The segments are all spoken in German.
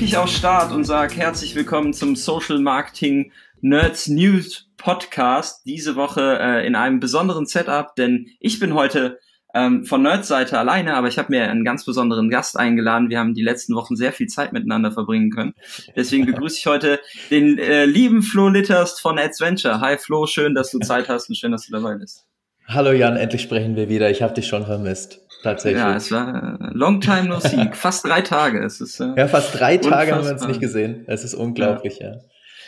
Dann drücke ich auf Start und sage herzlich willkommen zum Social Marketing Nerds News Podcast. Diese Woche äh, in einem besonderen Setup, denn ich bin heute ähm, von Nerds Seite alleine, aber ich habe mir einen ganz besonderen Gast eingeladen. Wir haben die letzten Wochen sehr viel Zeit miteinander verbringen können. Deswegen begrüße ich heute den äh, lieben Flo Litterst von Adventure. Hi Flo, schön, dass du Zeit hast und schön, dass du dabei bist. Hallo Jan, endlich sprechen wir wieder. Ich habe dich schon vermisst. Tatsächlich. Ja, es war äh, long time no see. fast drei Tage. Es ist, äh, ja, fast drei Tage haben wir uns nicht gesehen. Es ist unglaublich, ja. ja.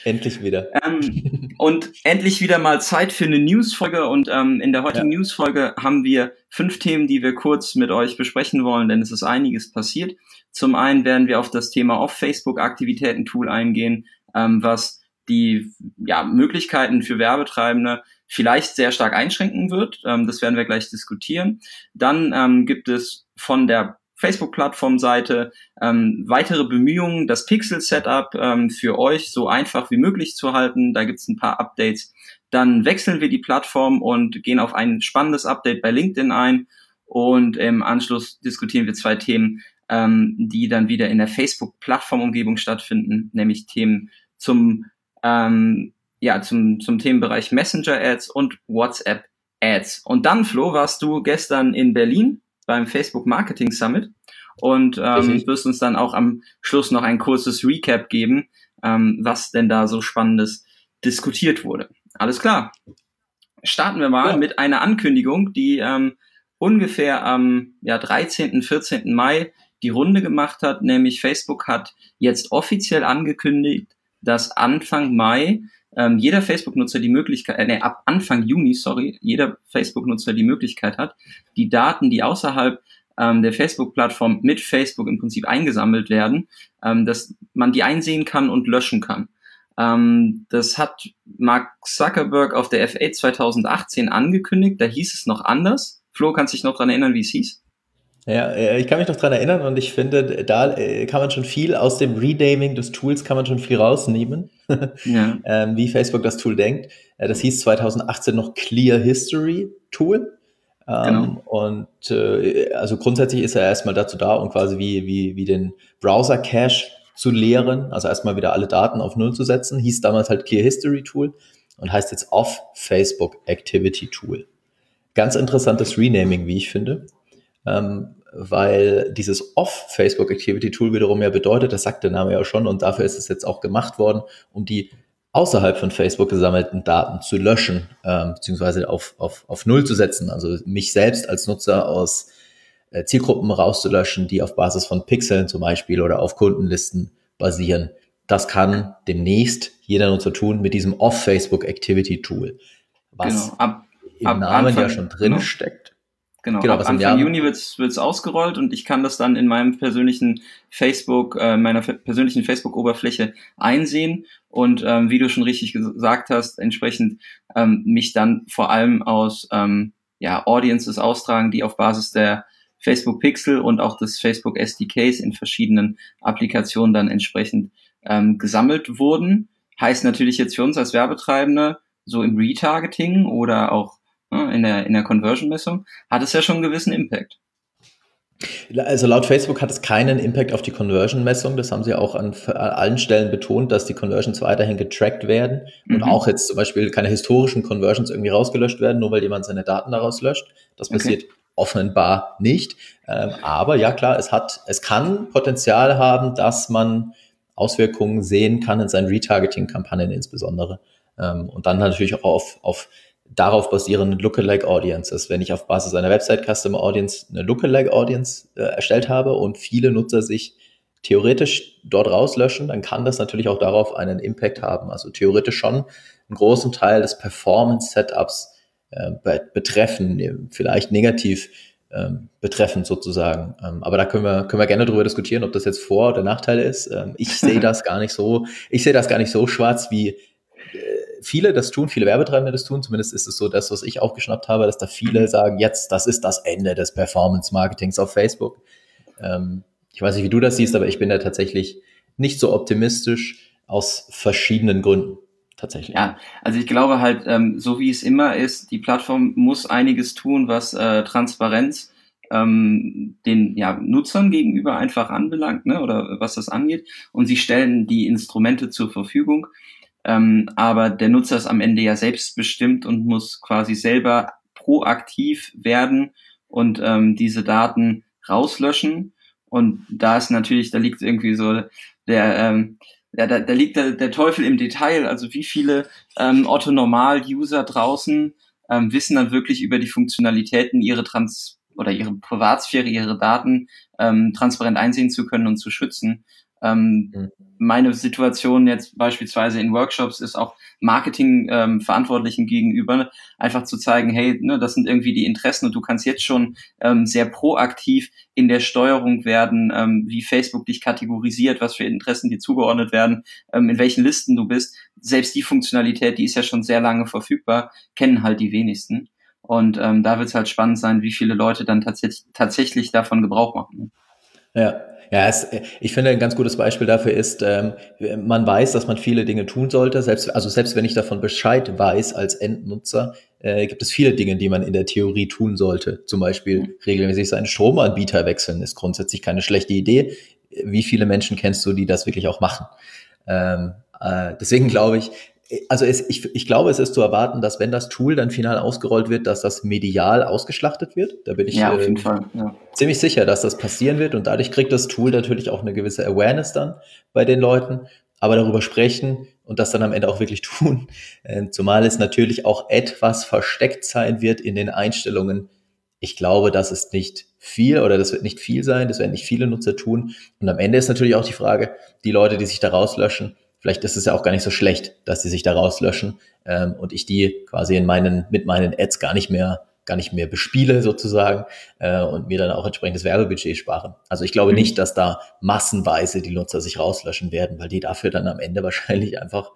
Endlich wieder. Ähm, und endlich wieder mal Zeit für eine Newsfolge. Und ähm, in der heutigen ja. Newsfolge haben wir fünf Themen, die wir kurz mit euch besprechen wollen, denn es ist einiges passiert. Zum einen werden wir auf das Thema Off-Facebook-Aktivitäten-Tool eingehen, ähm, was die ja, Möglichkeiten für Werbetreibende vielleicht sehr stark einschränken wird. Ähm, das werden wir gleich diskutieren. Dann ähm, gibt es von der Facebook-Plattform-Seite ähm, weitere Bemühungen, das Pixel-Setup ähm, für euch so einfach wie möglich zu halten. Da gibt es ein paar Updates. Dann wechseln wir die Plattform und gehen auf ein spannendes Update bei LinkedIn ein. Und im Anschluss diskutieren wir zwei Themen, ähm, die dann wieder in der Facebook-Plattform-Umgebung stattfinden, nämlich Themen zum, ähm, ja, zum, zum Themenbereich Messenger-Ads und WhatsApp-Ads. Und dann, Flo, warst du gestern in Berlin beim Facebook Marketing Summit und ähm, wirst uns dann auch am Schluss noch ein kurzes Recap geben, ähm, was denn da so Spannendes diskutiert wurde. Alles klar. Starten wir mal ja. mit einer Ankündigung, die ähm, ungefähr am ja, 13., 14. Mai die Runde gemacht hat, nämlich Facebook hat jetzt offiziell angekündigt, dass Anfang Mai ähm, jeder Facebook-Nutzer die Möglichkeit, äh, nee, ab Anfang Juni, sorry, jeder Facebook-Nutzer die Möglichkeit hat, die Daten, die außerhalb ähm, der Facebook-Plattform mit Facebook im Prinzip eingesammelt werden, ähm, dass man die einsehen kann und löschen kann. Ähm, das hat Mark Zuckerberg auf der FA 2018 angekündigt, da hieß es noch anders. Flo, kannst dich noch dran erinnern, wie es hieß? Ja, äh, ich kann mich noch dran erinnern und ich finde, da äh, kann man schon viel aus dem Renaming des Tools kann man schon viel rausnehmen, ja. ähm, wie Facebook das Tool denkt. Äh, das hieß 2018 noch Clear History Tool. Ähm, genau. Und äh, also grundsätzlich ist er erstmal dazu da, um quasi wie, wie, wie den Browser Cache zu leeren, also erstmal wieder alle Daten auf Null zu setzen. Hieß damals halt Clear History Tool und heißt jetzt Off Facebook Activity Tool. Ganz interessantes Renaming, wie ich finde ähm, weil dieses Off-Facebook Activity Tool wiederum ja bedeutet, das sagt der Name ja schon, und dafür ist es jetzt auch gemacht worden, um die außerhalb von Facebook gesammelten Daten zu löschen, ähm, beziehungsweise auf, auf, auf Null zu setzen, also mich selbst als Nutzer aus äh, Zielgruppen rauszulöschen, die auf Basis von Pixeln zum Beispiel oder auf Kundenlisten basieren. Das kann demnächst jeder Nutzer tun mit diesem Off-Facebook Activity Tool, was genau. ab, im ab Namen Anfang, ja schon drin genau. steckt. Genau, genau ab Anfang Juni wird's wird's ausgerollt und ich kann das dann in meinem persönlichen Facebook, äh, meiner persönlichen Facebook-Oberfläche einsehen und ähm, wie du schon richtig gesagt hast, entsprechend ähm, mich dann vor allem aus ähm, ja, Audiences austragen, die auf Basis der Facebook Pixel und auch des Facebook SDKs in verschiedenen Applikationen dann entsprechend ähm, gesammelt wurden. Heißt natürlich jetzt für uns als Werbetreibende so im Retargeting oder auch in der, in der Conversion-Messung, hat es ja schon einen gewissen Impact. Also laut Facebook hat es keinen Impact auf die Conversion-Messung. Das haben sie auch an, allen Stellen betont, dass die Conversions weiterhin getrackt werden und mhm. auch jetzt zum Beispiel keine historischen Conversions irgendwie rausgelöscht werden, nur weil jemand seine Daten daraus löscht. Das passiert okay. offenbar nicht. Ähm, aber ja klar, es hat, es kann Potenzial haben, dass man Auswirkungen sehen kann in seinen Retargeting-Kampagnen insbesondere. Ähm, und dann natürlich auch auf, auf darauf basierenden Lookalike Audiences. Wenn ich auf Basis einer Website Customer Audience eine Lookalike Audience äh, erstellt habe und viele Nutzer sich theoretisch dort rauslöschen, dann kann das natürlich auch darauf einen Impact haben. Also theoretisch schon einen großen Teil des Performance Setups äh, betreffen, vielleicht negativ ähm, betreffend sozusagen. Ähm, aber da können wir, können wir gerne darüber diskutieren, ob das jetzt Vor- oder Nachteil ist. Ähm, ich sehe das gar nicht so, ich sehe das gar nicht so schwarz, wie viele das tun, viele Werbetreibende das tun, zumindest ist es so das, was ich aufgeschnappt habe, dass da viele sagen, jetzt, das ist das Ende des Performance-Marketings auf Facebook. Ähm, ich weiß nicht, wie du das siehst, aber ich bin da tatsächlich nicht so optimistisch aus verschiedenen Gründen. Tatsächlich. Ja, also ich glaube halt, ähm, so wie es immer ist, die Plattform muss einiges tun, was äh, Transparenz ähm, den ja, Nutzern gegenüber einfach anbelangt, ne, oder was das angeht. Und sie stellen die Instrumente zur Verfügung. Ähm, aber der Nutzer ist am Ende ja selbstbestimmt und muss quasi selber proaktiv werden und ähm, diese Daten rauslöschen. Und da ist natürlich, da liegt irgendwie so der, ähm, ja, da, da liegt der, der Teufel im Detail. Also wie viele ähm, Otto-Normal-User draußen ähm, wissen dann wirklich über die Funktionalitäten, ihre Trans oder ihre Privatsphäre, ihre Daten ähm, transparent einsehen zu können und zu schützen. Ähm, mhm. Meine Situation jetzt beispielsweise in Workshops ist auch Marketing-Verantwortlichen ähm, gegenüber einfach zu zeigen, hey, ne, das sind irgendwie die Interessen und du kannst jetzt schon ähm, sehr proaktiv in der Steuerung werden, ähm, wie Facebook dich kategorisiert, was für Interessen dir zugeordnet werden, ähm, in welchen Listen du bist. Selbst die Funktionalität, die ist ja schon sehr lange verfügbar, kennen halt die wenigsten. Und ähm, da wird es halt spannend sein, wie viele Leute dann tatsächlich, tatsächlich davon Gebrauch machen. Ja, ja, es, ich finde ein ganz gutes Beispiel dafür ist, ähm, man weiß, dass man viele Dinge tun sollte. Selbst, also selbst wenn ich davon Bescheid weiß als Endnutzer, äh, gibt es viele Dinge, die man in der Theorie tun sollte. Zum Beispiel mhm. regelmäßig seinen Stromanbieter wechseln, ist grundsätzlich keine schlechte Idee. Wie viele Menschen kennst du, die das wirklich auch machen? Ähm, äh, deswegen glaube ich, also es, ich, ich glaube, es ist zu erwarten, dass wenn das Tool dann final ausgerollt wird, dass das medial ausgeschlachtet wird. Da bin ich ja, äh, ja. ziemlich sicher, dass das passieren wird und dadurch kriegt das Tool natürlich auch eine gewisse Awareness dann bei den Leuten. Aber darüber sprechen und das dann am Ende auch wirklich tun, äh, zumal es natürlich auch etwas versteckt sein wird in den Einstellungen. Ich glaube, das ist nicht viel oder das wird nicht viel sein, das werden nicht viele Nutzer tun. Und am Ende ist natürlich auch die Frage, die Leute, die sich da rauslöschen, vielleicht ist es ja auch gar nicht so schlecht, dass sie sich da rauslöschen ähm, und ich die quasi in meinen, mit meinen Ads gar nicht mehr gar nicht mehr bespiele sozusagen äh, und mir dann auch entsprechendes Werbebudget sparen. Also ich glaube mhm. nicht, dass da massenweise die Nutzer sich rauslöschen werden, weil die dafür dann am Ende wahrscheinlich einfach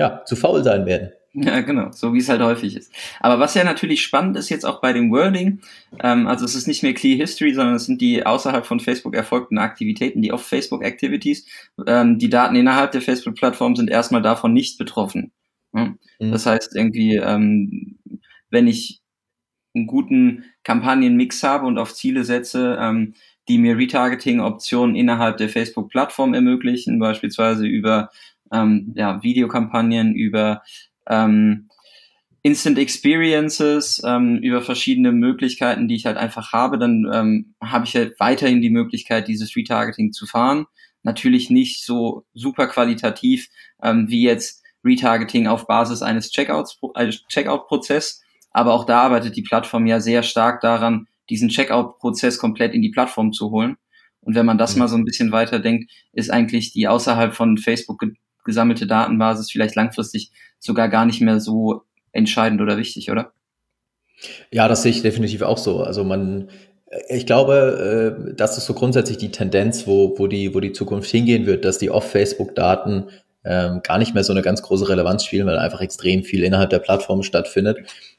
ja zu faul sein werden. Ja, genau, so wie es halt häufig ist. Aber was ja natürlich spannend ist jetzt auch bei dem Wording, ähm, also es ist nicht mehr Clear History, sondern es sind die außerhalb von Facebook erfolgten Aktivitäten, die Off-Facebook Activities. Ähm, die Daten innerhalb der Facebook-Plattform sind erstmal davon nicht betroffen. Mhm. Das heißt irgendwie, ähm, wenn ich einen guten Kampagnenmix habe und auf Ziele setze, ähm, die mir Retargeting-Optionen innerhalb der Facebook-Plattform ermöglichen, beispielsweise über ähm, ja, Videokampagnen, über ähm, Instant Experiences ähm, über verschiedene Möglichkeiten, die ich halt einfach habe, dann ähm, habe ich halt weiterhin die Möglichkeit, dieses Retargeting zu fahren. Natürlich nicht so super qualitativ ähm, wie jetzt Retargeting auf Basis eines Checkouts, äh, Checkout-Prozess, aber auch da arbeitet die Plattform ja sehr stark daran, diesen Checkout-Prozess komplett in die Plattform zu holen. Und wenn man das mal so ein bisschen weiterdenkt, ist eigentlich die außerhalb von Facebook gesammelte Datenbasis vielleicht langfristig sogar gar nicht mehr so entscheidend oder wichtig, oder? Ja, das sehe ich definitiv auch so. Also man, äh, ich glaube, äh, das ist so grundsätzlich die Tendenz, wo, wo, die, wo die Zukunft hingehen wird, dass die Off-Facebook-Daten ähm, gar nicht mehr so eine ganz große Relevanz spielen, weil einfach extrem viel innerhalb der Plattform stattfindet.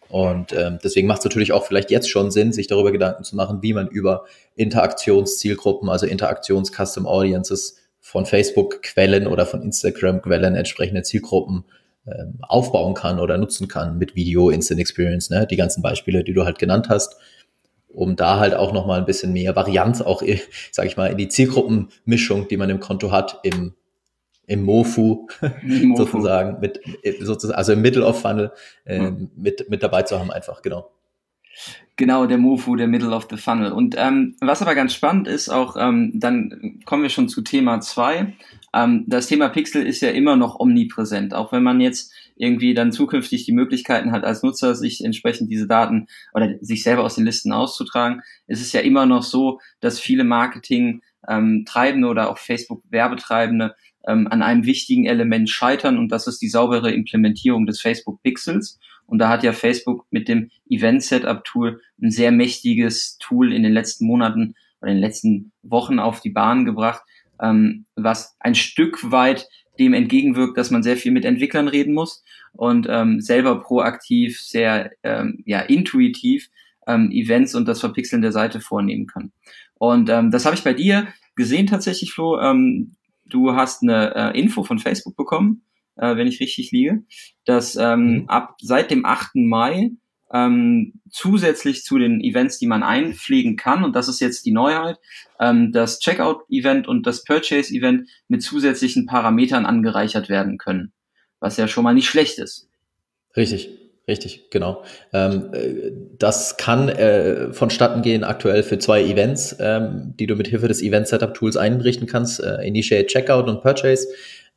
Und ähm, deswegen macht es natürlich auch vielleicht jetzt schon Sinn, sich darüber Gedanken zu machen, wie man über Interaktionszielgruppen, also Interaktions-Custom Audiences von Facebook-Quellen oder von Instagram-Quellen entsprechende Zielgruppen ähm, aufbauen kann oder nutzen kann mit Video, Instant Experience, ne? die ganzen Beispiele, die du halt genannt hast, um da halt auch nochmal ein bisschen mehr Varianz auch, sage ich mal, in die Zielgruppenmischung, die man im Konto hat, im im Mofu, Mofu. sozusagen, mit, sozusagen, also im Middle of Funnel äh, mhm. mit, mit dabei zu haben, einfach, genau. Genau, der Mofu, der Middle of the Funnel. Und ähm, was aber ganz spannend ist, auch ähm, dann kommen wir schon zu Thema zwei. Ähm, das Thema Pixel ist ja immer noch omnipräsent, auch wenn man jetzt irgendwie dann zukünftig die Möglichkeiten hat, als Nutzer sich entsprechend diese Daten oder sich selber aus den Listen auszutragen, ist es ja immer noch so, dass viele Marketing ähm, oder auch Facebook Werbetreibende ähm, an einem wichtigen Element scheitern und das ist die saubere Implementierung des Facebook Pixels. Und da hat ja Facebook mit dem Event Setup Tool ein sehr mächtiges Tool in den letzten Monaten oder in den letzten Wochen auf die Bahn gebracht, ähm, was ein Stück weit dem entgegenwirkt, dass man sehr viel mit Entwicklern reden muss und ähm, selber proaktiv, sehr ähm, ja, intuitiv ähm, Events und das Verpixeln der Seite vornehmen kann. Und ähm, das habe ich bei dir gesehen tatsächlich, Flo. Ähm, du hast eine äh, Info von Facebook bekommen, äh, wenn ich richtig liege, dass ähm, mhm. ab seit dem 8. Mai ähm, zusätzlich zu den Events, die man einpflegen kann, und das ist jetzt die Neuheit, ähm, das Checkout-Event und das Purchase-Event mit zusätzlichen Parametern angereichert werden können, was ja schon mal nicht schlecht ist. Richtig. Richtig, genau. Ähm, äh, das kann äh, vonstatten gehen aktuell für zwei Events, ähm, die du mit Hilfe des Event Setup Tools einrichten kannst, äh, Initiate Checkout und Purchase.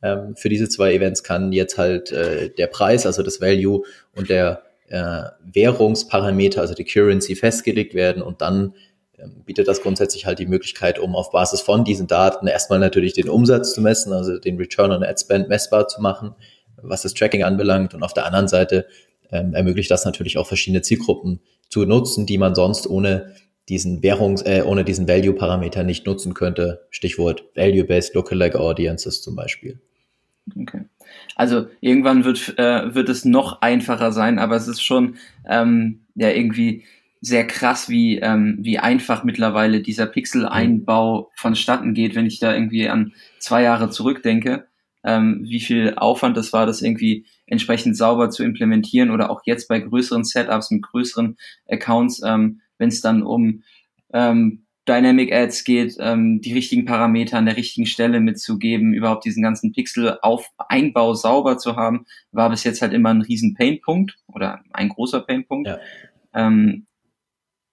Ähm, für diese zwei Events kann jetzt halt äh, der Preis, also das Value und der äh, Währungsparameter, also die Currency festgelegt werden und dann ähm, bietet das grundsätzlich halt die Möglichkeit, um auf Basis von diesen Daten erstmal natürlich den Umsatz zu messen, also den Return on Ad Spend messbar zu machen, was das Tracking anbelangt und auf der anderen Seite ähm, ermöglicht das natürlich auch verschiedene Zielgruppen zu nutzen, die man sonst ohne diesen Währungs-, äh, ohne diesen Value-Parameter nicht nutzen könnte. Stichwort Value-Based Lookalike Audiences zum Beispiel. Okay. Also irgendwann wird, äh, wird es noch einfacher sein, aber es ist schon ähm, ja irgendwie sehr krass, wie, ähm, wie einfach mittlerweile dieser Pixel-Einbau vonstatten geht, wenn ich da irgendwie an zwei Jahre zurückdenke ähm, wie viel Aufwand das war, das irgendwie entsprechend sauber zu implementieren oder auch jetzt bei größeren Setups mit größeren Accounts, ähm, wenn es dann um ähm, Dynamic Ads geht, ähm, die richtigen Parameter an der richtigen Stelle mitzugeben, überhaupt diesen ganzen Pixel-Einbau sauber zu haben, war bis jetzt halt immer ein riesen Painpunkt oder ein großer Painpunkt. Ja. Ähm,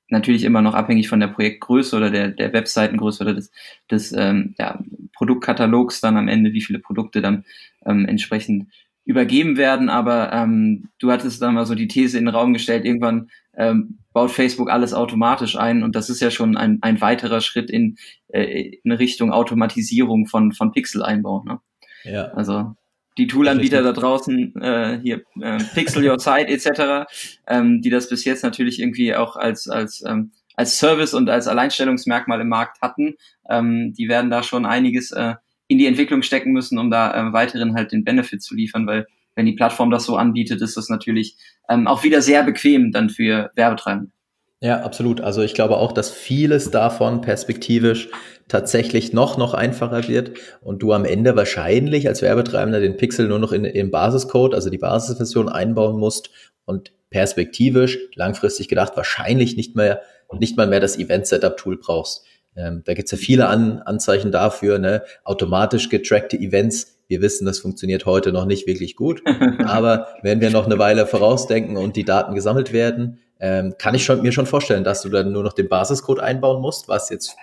natürlich immer noch abhängig von der Projektgröße oder der, der Webseitengröße oder des, des ähm, ja, Produktkatalogs dann am Ende, wie viele Produkte dann ähm, entsprechend übergeben werden. Aber ähm, du hattest dann mal so die These in den Raum gestellt, irgendwann ähm, baut Facebook alles automatisch ein und das ist ja schon ein, ein weiterer Schritt in, äh, in Richtung Automatisierung von, von Pixel-Einbau. Ne? Ja. Also die Toolanbieter da draußen, äh, hier äh, Pixel Your Site etc., ähm, die das bis jetzt natürlich irgendwie auch als, als, ähm, als Service und als Alleinstellungsmerkmal im Markt hatten, ähm, die werden da schon einiges äh, in die Entwicklung stecken müssen, um da äh, weiteren halt den Benefit zu liefern, weil wenn die Plattform das so anbietet, ist das natürlich ähm, auch wieder sehr bequem dann für Werbetreibende. Ja, absolut. Also ich glaube auch, dass vieles davon perspektivisch tatsächlich noch, noch einfacher wird und du am Ende wahrscheinlich als Werbetreibender den Pixel nur noch in, im Basiscode, also die Basisversion einbauen musst und perspektivisch, langfristig gedacht, wahrscheinlich nicht mehr, nicht mal mehr das Event-Setup-Tool brauchst. Ähm, da gibt's ja viele An Anzeichen dafür, ne? automatisch getrackte Events. Wir wissen, das funktioniert heute noch nicht wirklich gut, aber wenn wir noch eine Weile vorausdenken und die Daten gesammelt werden, ähm, kann ich schon, mir schon vorstellen, dass du dann nur noch den Basiscode einbauen musst, was jetzt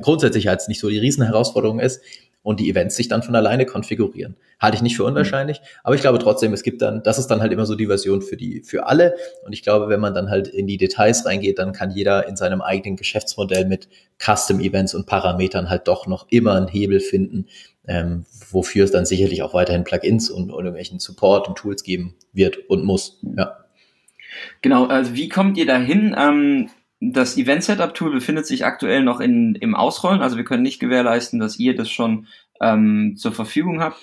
grundsätzlich als nicht so die Riesenherausforderung ist und die Events sich dann von alleine konfigurieren. Halte ich nicht für unwahrscheinlich, aber ich glaube trotzdem, es gibt dann, das ist dann halt immer so die Version für die, für alle. Und ich glaube, wenn man dann halt in die Details reingeht, dann kann jeder in seinem eigenen Geschäftsmodell mit Custom Events und Parametern halt doch noch immer einen Hebel finden, ähm, wofür es dann sicherlich auch weiterhin Plugins und, und irgendwelchen Support und Tools geben wird und muss. Ja. Genau, also wie kommt ihr dahin? Ähm, das Event Setup Tool befindet sich aktuell noch in, im Ausrollen, also wir können nicht gewährleisten, dass ihr das schon ähm, zur Verfügung habt.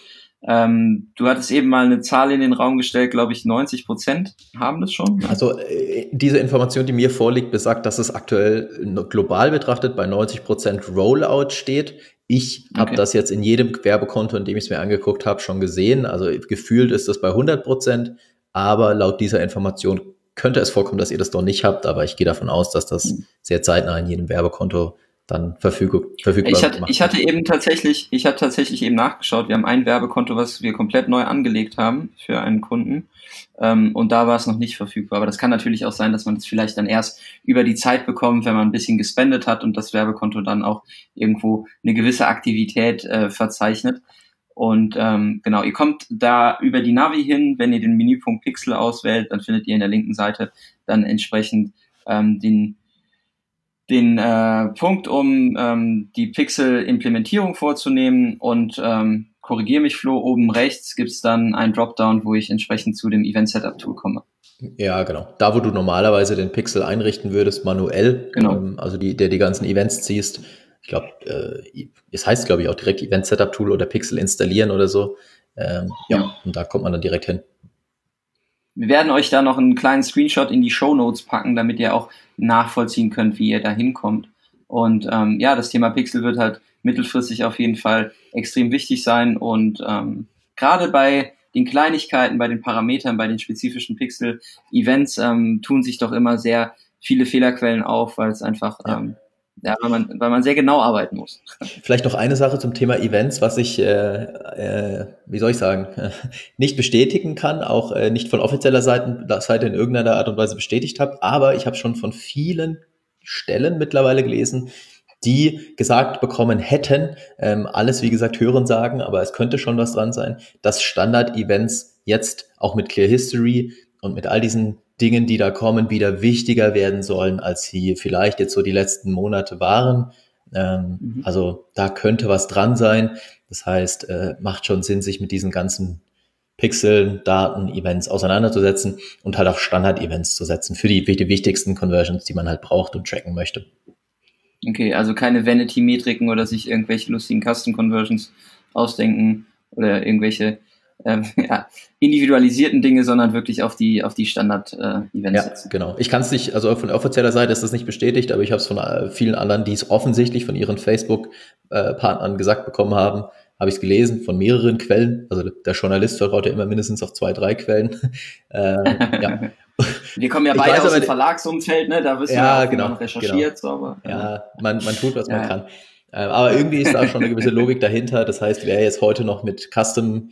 Ähm, du hattest eben mal eine Zahl in den Raum gestellt, glaube ich, 90 Prozent haben das schon. Also äh, diese Information, die mir vorliegt, besagt, dass es aktuell global betrachtet bei 90 Prozent Rollout steht. Ich habe okay. das jetzt in jedem Werbekonto, in dem ich es mir angeguckt habe, schon gesehen. Also gefühlt ist das bei 100 Prozent, aber laut dieser Information könnte es vorkommen, dass ihr das doch nicht habt, aber ich gehe davon aus, dass das hm. sehr zeitnah in jedem Werbekonto dann verfügbar, verfügbar ich hatte, ich hatte eben tatsächlich, ich habe tatsächlich eben nachgeschaut. Wir haben ein Werbekonto, was wir komplett neu angelegt haben für einen Kunden. Ähm, und da war es noch nicht verfügbar. Aber das kann natürlich auch sein, dass man es das vielleicht dann erst über die Zeit bekommt, wenn man ein bisschen gespendet hat und das Werbekonto dann auch irgendwo eine gewisse Aktivität äh, verzeichnet. Und ähm, genau, ihr kommt da über die Navi hin. Wenn ihr den Menüpunkt Pixel auswählt, dann findet ihr in der linken Seite dann entsprechend ähm, den, den äh, Punkt, um ähm, die Pixel-Implementierung vorzunehmen. Und ähm, korrigiere mich, Flo, oben rechts gibt's dann ein Dropdown, wo ich entsprechend zu dem Event Setup Tool komme. Ja, genau. Da, wo du normalerweise den Pixel einrichten würdest, manuell, genau. ähm, also die, der die ganzen Events ziehst, ich glaube, äh, es heißt, glaube ich, auch direkt Event Setup Tool oder Pixel installieren oder so. Ähm, ja, ja, und da kommt man dann direkt hin. Wir werden euch da noch einen kleinen Screenshot in die Show Notes packen, damit ihr auch nachvollziehen könnt, wie ihr da hinkommt. Und ähm, ja, das Thema Pixel wird halt mittelfristig auf jeden Fall extrem wichtig sein. Und ähm, gerade bei den Kleinigkeiten, bei den Parametern, bei den spezifischen Pixel-Events ähm, tun sich doch immer sehr viele Fehlerquellen auf, weil es einfach ja. ähm, ja, weil man, weil man sehr genau arbeiten muss. Vielleicht noch eine Sache zum Thema Events, was ich, äh, äh, wie soll ich sagen, nicht bestätigen kann, auch äh, nicht von offizieller Seite, Seite in irgendeiner Art und Weise bestätigt habe, aber ich habe schon von vielen Stellen mittlerweile gelesen, die gesagt bekommen hätten, ähm, alles wie gesagt hören sagen, aber es könnte schon was dran sein, dass Standard-Events jetzt auch mit Clear History und mit all diesen Dingen, die da kommen, wieder wichtiger werden sollen, als sie vielleicht jetzt so die letzten Monate waren. Ähm, mhm. Also da könnte was dran sein. Das heißt, äh, macht schon Sinn, sich mit diesen ganzen Pixeln, Daten, Events auseinanderzusetzen und halt auch Standard-Events zu setzen für die, die wichtigsten Conversions, die man halt braucht und tracken möchte. Okay, also keine Vanity-Metriken oder sich irgendwelche lustigen Custom-Conversions ausdenken oder irgendwelche ähm, ja, individualisierten Dinge, sondern wirklich auf die, auf die Standard-Events äh, ja, setzen. Genau. Ich kann es nicht, also von offizieller Seite ist das nicht bestätigt, aber ich habe es von äh, vielen anderen, die es offensichtlich von ihren Facebook-Partnern gesagt bekommen haben, habe ich es gelesen von mehreren Quellen. Also der Journalist vertraut ja immer mindestens auf zwei, drei Quellen. ähm, ja. Wir kommen ja beide aus dem Verlagsumfeld, ne? Da wirst ja, du ja genau, noch recherchiert. Genau. So, aber, ja, man, man tut, was man kann. Ähm, aber irgendwie ist da schon eine gewisse Logik dahinter. Das heißt, wer jetzt heute noch mit Custom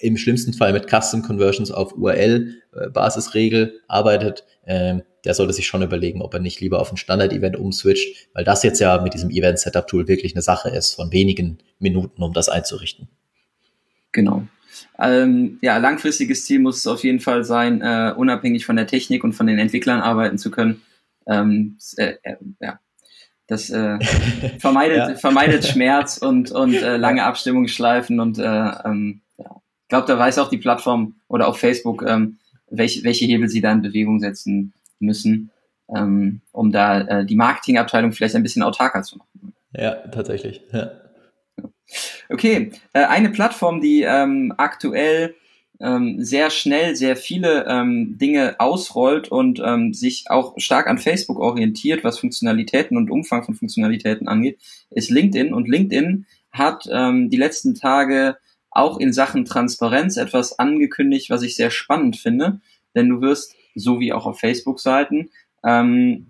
im schlimmsten Fall mit Custom Conversions auf URL-Basisregel äh, arbeitet, äh, der sollte sich schon überlegen, ob er nicht lieber auf ein Standard-Event umswitcht, weil das jetzt ja mit diesem Event-Setup-Tool wirklich eine Sache ist von wenigen Minuten, um das einzurichten. Genau. Ähm, ja, langfristiges Ziel muss es auf jeden Fall sein, äh, unabhängig von der Technik und von den Entwicklern arbeiten zu können. Ähm, äh, äh, ja, das äh, vermeidet, ja. vermeidet Schmerz und, und äh, lange Abstimmungsschleifen und äh, ähm, glaube, da weiß auch die Plattform oder auch Facebook, ähm, welche, welche Hebel sie da in Bewegung setzen müssen, ähm, um da äh, die Marketingabteilung vielleicht ein bisschen autarker zu machen. Ja, tatsächlich. Ja. Okay, äh, eine Plattform, die ähm, aktuell ähm, sehr schnell sehr viele ähm, Dinge ausrollt und ähm, sich auch stark an Facebook orientiert, was Funktionalitäten und Umfang von Funktionalitäten angeht, ist LinkedIn. Und LinkedIn hat ähm, die letzten Tage auch in Sachen Transparenz etwas angekündigt, was ich sehr spannend finde, denn du wirst, so wie auch auf Facebook-Seiten, ähm,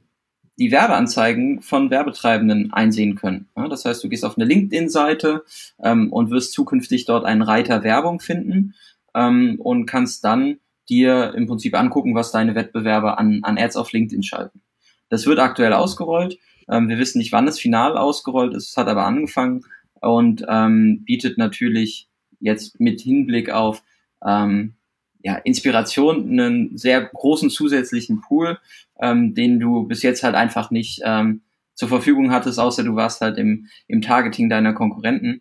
die Werbeanzeigen von Werbetreibenden einsehen können. Ja, das heißt, du gehst auf eine LinkedIn-Seite ähm, und wirst zukünftig dort einen Reiter Werbung finden ähm, und kannst dann dir im Prinzip angucken, was deine Wettbewerber an, an Ads auf LinkedIn schalten. Das wird aktuell ausgerollt. Ähm, wir wissen nicht, wann es final ausgerollt ist, es hat aber angefangen und ähm, bietet natürlich jetzt mit Hinblick auf ähm, ja, Inspiration einen sehr großen zusätzlichen Pool, ähm, den du bis jetzt halt einfach nicht ähm, zur Verfügung hattest, außer du warst halt im, im Targeting deiner Konkurrenten.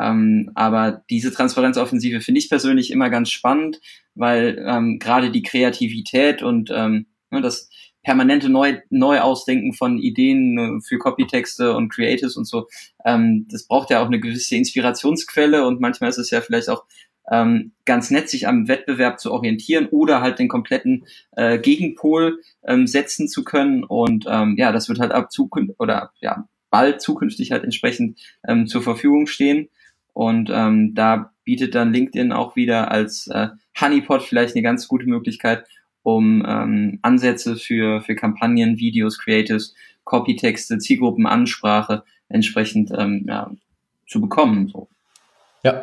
Ähm, aber diese Transparenzoffensive finde ich persönlich immer ganz spannend, weil ähm, gerade die Kreativität und ähm, ne, das permanente Neu Neuausdenken von Ideen äh, für Copytexte und Creatives und so, ähm, das braucht ja auch eine gewisse Inspirationsquelle und manchmal ist es ja vielleicht auch ähm, ganz nett, sich am Wettbewerb zu orientieren oder halt den kompletten äh, Gegenpol ähm, setzen zu können. Und ähm, ja, das wird halt ab zukünftig oder ja, bald zukünftig halt entsprechend ähm, zur Verfügung stehen. Und ähm, da bietet dann LinkedIn auch wieder als äh, Honeypot vielleicht eine ganz gute Möglichkeit, um ähm, Ansätze für, für Kampagnen, Videos, Creatives, Copytexte, Zielgruppenansprache entsprechend ähm, ja, zu bekommen. So. Ja.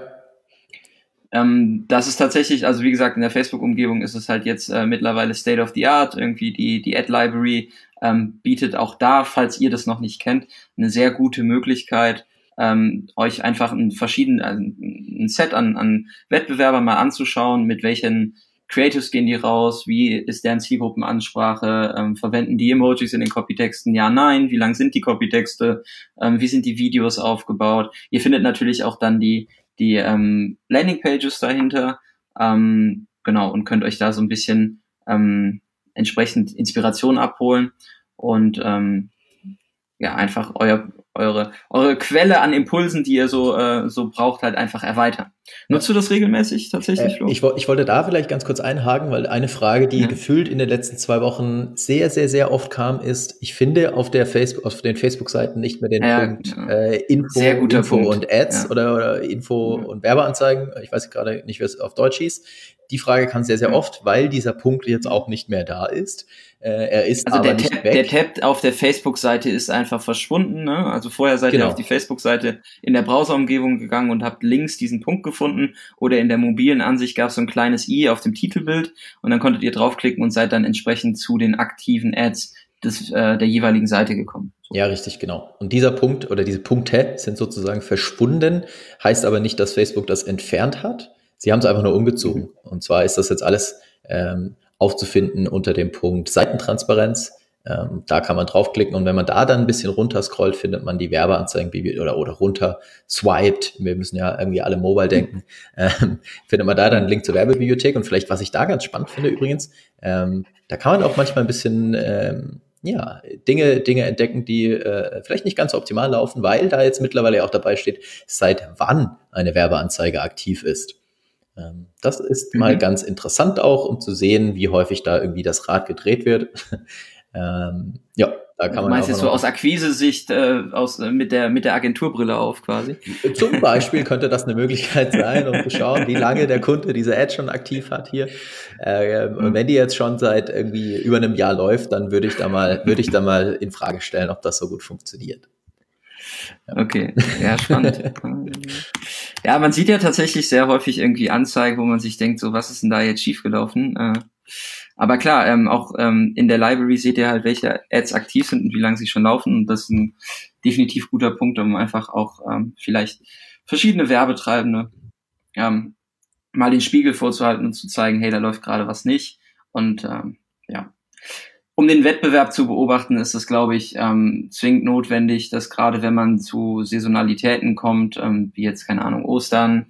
Ähm, das ist tatsächlich, also wie gesagt, in der Facebook-Umgebung ist es halt jetzt äh, mittlerweile State of the Art. Irgendwie die, die Ad-Library ähm, bietet auch da, falls ihr das noch nicht kennt, eine sehr gute Möglichkeit, ähm, euch einfach ein verschieden, also ein Set an, an Wettbewerbern mal anzuschauen, mit welchen Creatives gehen die raus? Wie ist deren Zielgruppenansprache? Ähm, verwenden die Emojis in den Copytexten? Ja, nein. Wie lang sind die Copytexte? Ähm, wie sind die Videos aufgebaut? Ihr findet natürlich auch dann die, die ähm, Landingpages dahinter. Ähm, genau, und könnt euch da so ein bisschen ähm, entsprechend Inspiration abholen und ähm, ja, einfach euer, eure, eure Quelle an Impulsen, die ihr so, äh, so braucht, halt einfach erweitern. Nutzt du das regelmäßig tatsächlich, Flo? Äh, ich, ich wollte da vielleicht ganz kurz einhaken, weil eine Frage, die ja. gefühlt in den letzten zwei Wochen sehr, sehr, sehr oft kam, ist, ich finde auf der Facebook, auf den Facebook-Seiten nicht mehr den ja, Punkt äh, Info, Info Punkt. und Ads oder, oder Info und Werbeanzeigen. Ich weiß gerade nicht, wie es auf Deutsch hieß. Die Frage kann sehr, sehr oft, weil dieser Punkt jetzt auch nicht mehr da ist. Äh, er ist also aber der, Tab, der Tab auf der Facebook-Seite ist einfach verschwunden. Ne? Also vorher seid genau. ihr auf die Facebook-Seite in der Browserumgebung gegangen und habt links diesen Punkt gefunden oder in der mobilen Ansicht gab es so ein kleines i auf dem Titelbild und dann konntet ihr draufklicken und seid dann entsprechend zu den aktiven Ads des, äh, der jeweiligen Seite gekommen. So. Ja, richtig, genau. Und dieser Punkt oder diese Punkte sind sozusagen verschwunden, heißt aber nicht, dass Facebook das entfernt hat. Sie haben es einfach nur umgezogen. Mhm. Und zwar ist das jetzt alles ähm, aufzufinden unter dem Punkt Seitentransparenz. Ähm, da kann man draufklicken und wenn man da dann ein bisschen runter scrollt, findet man die Werbeanzeigen oder, oder runter swiped. Wir müssen ja irgendwie alle mobile denken. Ähm, findet man da dann einen Link zur Werbebibliothek und vielleicht, was ich da ganz spannend finde übrigens, ähm, da kann man auch manchmal ein bisschen ähm, ja, Dinge, Dinge entdecken, die äh, vielleicht nicht ganz so optimal laufen, weil da jetzt mittlerweile auch dabei steht, seit wann eine Werbeanzeige aktiv ist. Ähm, das ist mhm. mal ganz interessant auch, um zu sehen, wie häufig da irgendwie das Rad gedreht wird. ähm, ja, da kann man. Du meinst jetzt so aus Akquise-Sicht äh, aus, äh, mit, der, mit der Agenturbrille auf quasi? Zum Beispiel könnte das eine Möglichkeit sein, um zu schauen, wie lange der Kunde diese Ad schon aktiv hat hier. Äh, mhm. Und wenn die jetzt schon seit irgendwie über einem Jahr läuft, dann würde ich da mal, würde ich da mal in Frage stellen, ob das so gut funktioniert. Okay, ja, spannend. ja, man sieht ja tatsächlich sehr häufig irgendwie Anzeigen, wo man sich denkt, so, was ist denn da jetzt schiefgelaufen? Äh, aber klar, ähm, auch ähm, in der Library seht ihr halt, welche Ads aktiv sind und wie lange sie schon laufen. Und das ist ein definitiv guter Punkt, um einfach auch ähm, vielleicht verschiedene Werbetreibende ähm, mal den Spiegel vorzuhalten und zu zeigen, hey, da läuft gerade was nicht. Und ähm, ja, um den Wettbewerb zu beobachten, ist es, glaube ich, ähm, zwingend notwendig, dass gerade wenn man zu Saisonalitäten kommt, ähm, wie jetzt, keine Ahnung, Ostern,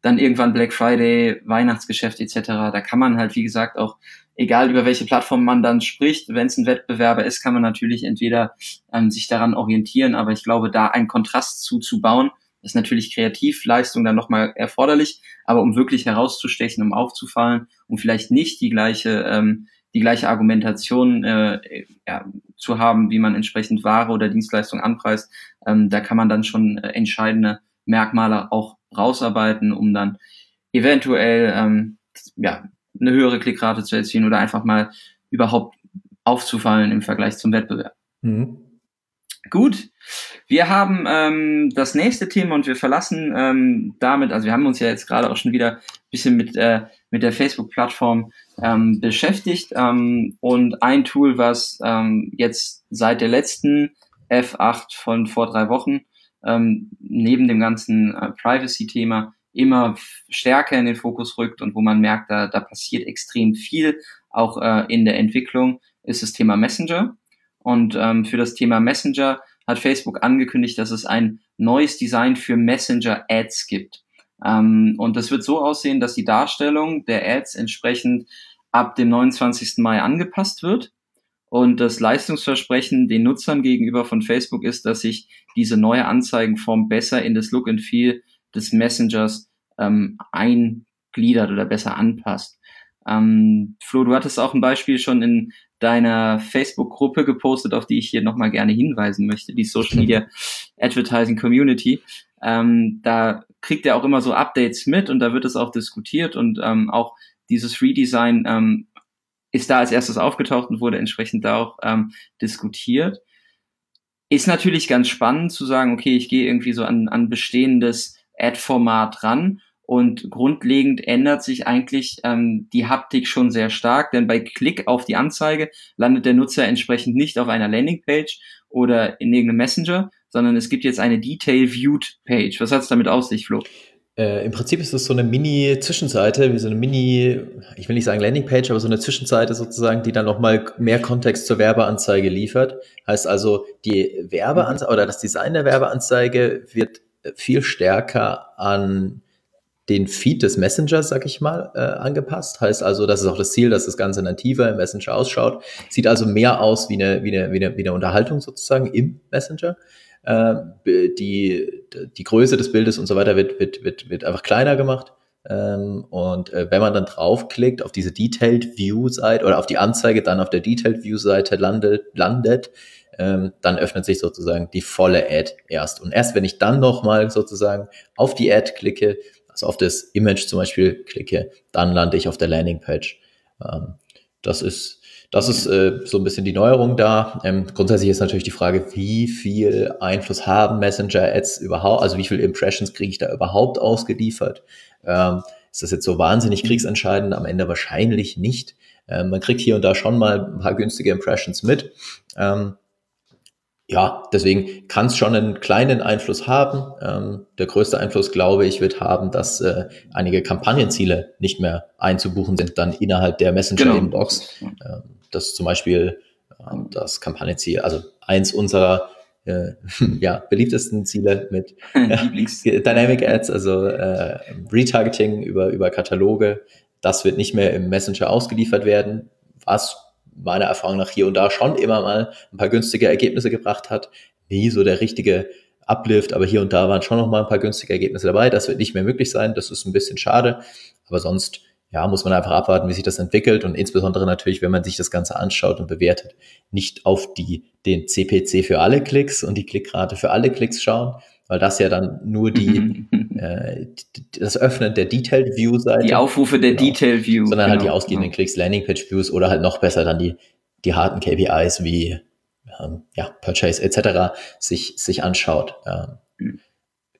dann irgendwann Black Friday, Weihnachtsgeschäft etc., da kann man halt, wie gesagt, auch, egal über welche Plattform man dann spricht, wenn es ein Wettbewerber ist, kann man natürlich entweder ähm, sich daran orientieren, aber ich glaube, da einen Kontrast zuzubauen, ist natürlich Kreativleistung dann nochmal erforderlich, aber um wirklich herauszustechen, um aufzufallen, um vielleicht nicht die gleiche ähm, die gleiche Argumentation äh, ja, zu haben, wie man entsprechend Ware oder Dienstleistung anpreist. Ähm, da kann man dann schon äh, entscheidende Merkmale auch rausarbeiten, um dann eventuell ähm, ja, eine höhere Klickrate zu erzielen oder einfach mal überhaupt aufzufallen im Vergleich zum Wettbewerb. Mhm. Gut, wir haben ähm, das nächste Thema und wir verlassen ähm, damit, also wir haben uns ja jetzt gerade auch schon wieder ein bisschen mit, äh, mit der Facebook-Plattform ähm, beschäftigt ähm, und ein Tool, was ähm, jetzt seit der letzten F8 von vor drei Wochen ähm, neben dem ganzen äh, Privacy-Thema immer stärker in den Fokus rückt und wo man merkt, da, da passiert extrem viel, auch äh, in der Entwicklung, ist das Thema Messenger. Und ähm, für das Thema Messenger hat Facebook angekündigt, dass es ein neues Design für Messenger-Ads gibt. Ähm, und das wird so aussehen, dass die Darstellung der Ads entsprechend ab dem 29. Mai angepasst wird. Und das Leistungsversprechen den Nutzern gegenüber von Facebook ist, dass sich diese neue Anzeigenform besser in das Look and Feel des Messengers ähm, eingliedert oder besser anpasst. Ähm, Flo, du hattest auch ein Beispiel schon in deiner Facebook-Gruppe gepostet, auf die ich hier nochmal gerne hinweisen möchte, die Social Media Advertising Community. Ähm, da kriegt er auch immer so Updates mit und da wird es auch diskutiert und ähm, auch dieses Redesign ähm, ist da als erstes aufgetaucht und wurde entsprechend da auch ähm, diskutiert. Ist natürlich ganz spannend zu sagen, okay, ich gehe irgendwie so an, an bestehendes Ad-Format ran und grundlegend ändert sich eigentlich ähm, die Haptik schon sehr stark, denn bei Klick auf die Anzeige landet der Nutzer entsprechend nicht auf einer Landingpage oder in irgendeinem Messenger, sondern es gibt jetzt eine Detail-Viewed-Page. Was hat es damit aus sich, Flo? Äh, Im Prinzip ist es so eine Mini-Zwischenseite, wie so eine Mini, ich will nicht sagen Landingpage, aber so eine Zwischenseite sozusagen, die dann nochmal mehr Kontext zur Werbeanzeige liefert. Heißt also, die Werbeanzeige oder das Design der Werbeanzeige wird viel stärker an den Feed des Messengers, sag ich mal, äh, angepasst. Heißt also, das ist auch das Ziel, dass das Ganze nativer im Messenger ausschaut. Sieht also mehr aus wie eine, wie eine, wie eine, wie eine Unterhaltung sozusagen im Messenger. Äh, die, die Größe des Bildes und so weiter wird, wird, wird, wird einfach kleiner gemacht. Ähm, und äh, wenn man dann draufklickt auf diese Detailed View Seite oder auf die Anzeige dann auf der Detailed View Seite landet, landet ähm, dann öffnet sich sozusagen die volle Ad erst. Und erst wenn ich dann nochmal sozusagen auf die Ad klicke, also auf das Image zum Beispiel klicke, dann lande ich auf der Landingpage. Ähm, das ist das ist äh, so ein bisschen die Neuerung da. Ähm, grundsätzlich ist natürlich die Frage, wie viel Einfluss haben Messenger-Ads überhaupt, also wie viele Impressions kriege ich da überhaupt ausgeliefert? Ähm, ist das jetzt so wahnsinnig kriegsentscheidend? Am Ende wahrscheinlich nicht. Ähm, man kriegt hier und da schon mal ein paar günstige Impressions mit. Ähm, ja, deswegen kann es schon einen kleinen Einfluss haben. Ähm, der größte Einfluss, glaube ich, wird haben, dass äh, einige Kampagnenziele nicht mehr einzubuchen sind, dann innerhalb der Messenger-Inbox. Genau. Ähm, das ist zum Beispiel äh, das Kampagnenziel, also eins unserer äh, ja, beliebtesten Ziele mit äh, Dynamic Ads, also äh, Retargeting über, über Kataloge. Das wird nicht mehr im Messenger ausgeliefert werden, was meiner Erfahrung nach hier und da schon immer mal ein paar günstige Ergebnisse gebracht hat. Nie so der richtige Uplift, aber hier und da waren schon noch mal ein paar günstige Ergebnisse dabei. Das wird nicht mehr möglich sein. Das ist ein bisschen schade. Aber sonst, ja, muss man einfach abwarten, wie sich das entwickelt und insbesondere natürlich, wenn man sich das Ganze anschaut und bewertet, nicht auf die, den CPC für alle Klicks und die Klickrate für alle Klicks schauen, weil das ja dann nur die, äh, das Öffnen der Detailed View Seite. Die Aufrufe der genau, Detailed View. Sondern genau, halt die genau, ausgehenden genau. Klicks, Landingpage Views oder halt noch besser dann die, die harten KPIs wie, ähm, ja, Purchase etc. sich, sich anschaut. Ähm, mhm.